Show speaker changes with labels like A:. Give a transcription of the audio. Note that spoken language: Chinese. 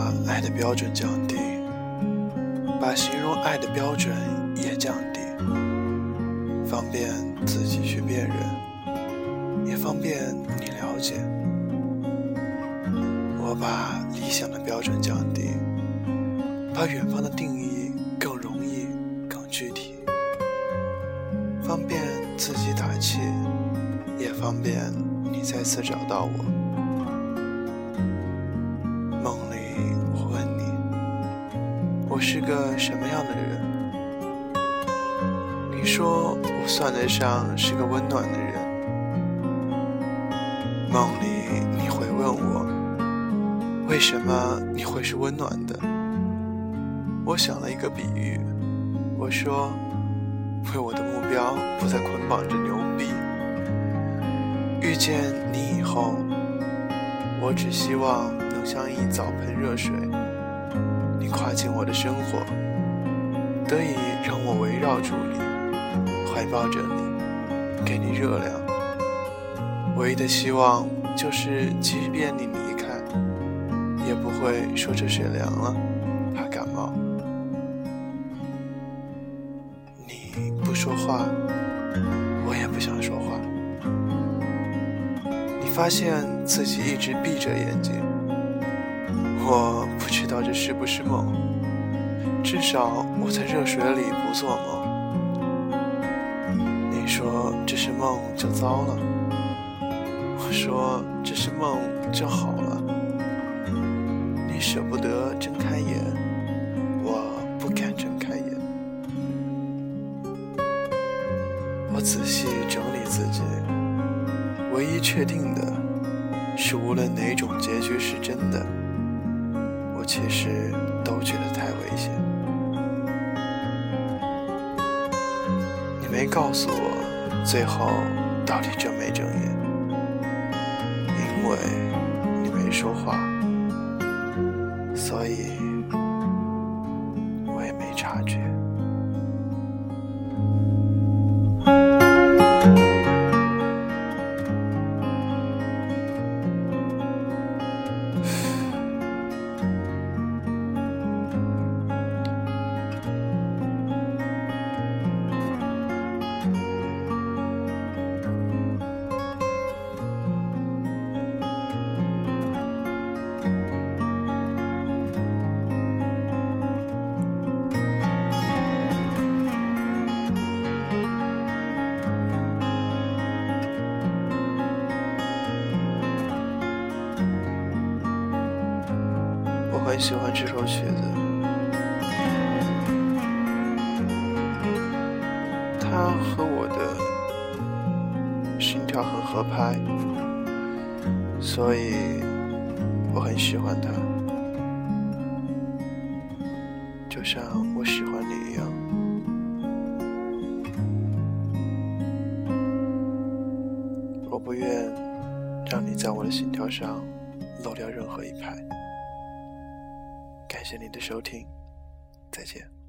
A: 把爱的标准降低，把形容爱的标准也降低，方便自己去辨认，也方便你了解。我把理想的标准降低，把远方的定义更容易、更具体，方便自己打气，也方便你再次找到我。是个什么样的人？你说我算得上是个温暖的人。梦里你会问我，为什么你会是温暖的？我想了一个比喻，我说，为我的目标不再捆绑着牛逼。遇见你以后，我只希望能像一澡盆热水。跨进我的生活，得以让我围绕住你，怀抱着你，给你热量。唯一的希望就是，即便你离开，也不会说这水凉了，怕感冒。你不说话，我也不想说话。你发现自己一直闭着眼睛。我不知道这是不是梦，至少我在热水里不做梦。你说这是梦就糟了，我说这是梦就好了。你舍不得睁开眼，我不敢睁开眼。我仔细整理自己，唯一确定的是，无论哪种结局是真的。其实都觉得太危险。你没告诉我最后到底睁没睁眼，因为你没说话，所以我也没察觉。很喜欢这首曲子，它和我的心跳很合拍，所以我很喜欢它，就像我喜欢你一样。我不愿让你在我的心跳上漏掉任何一拍。感谢您的收听，再见。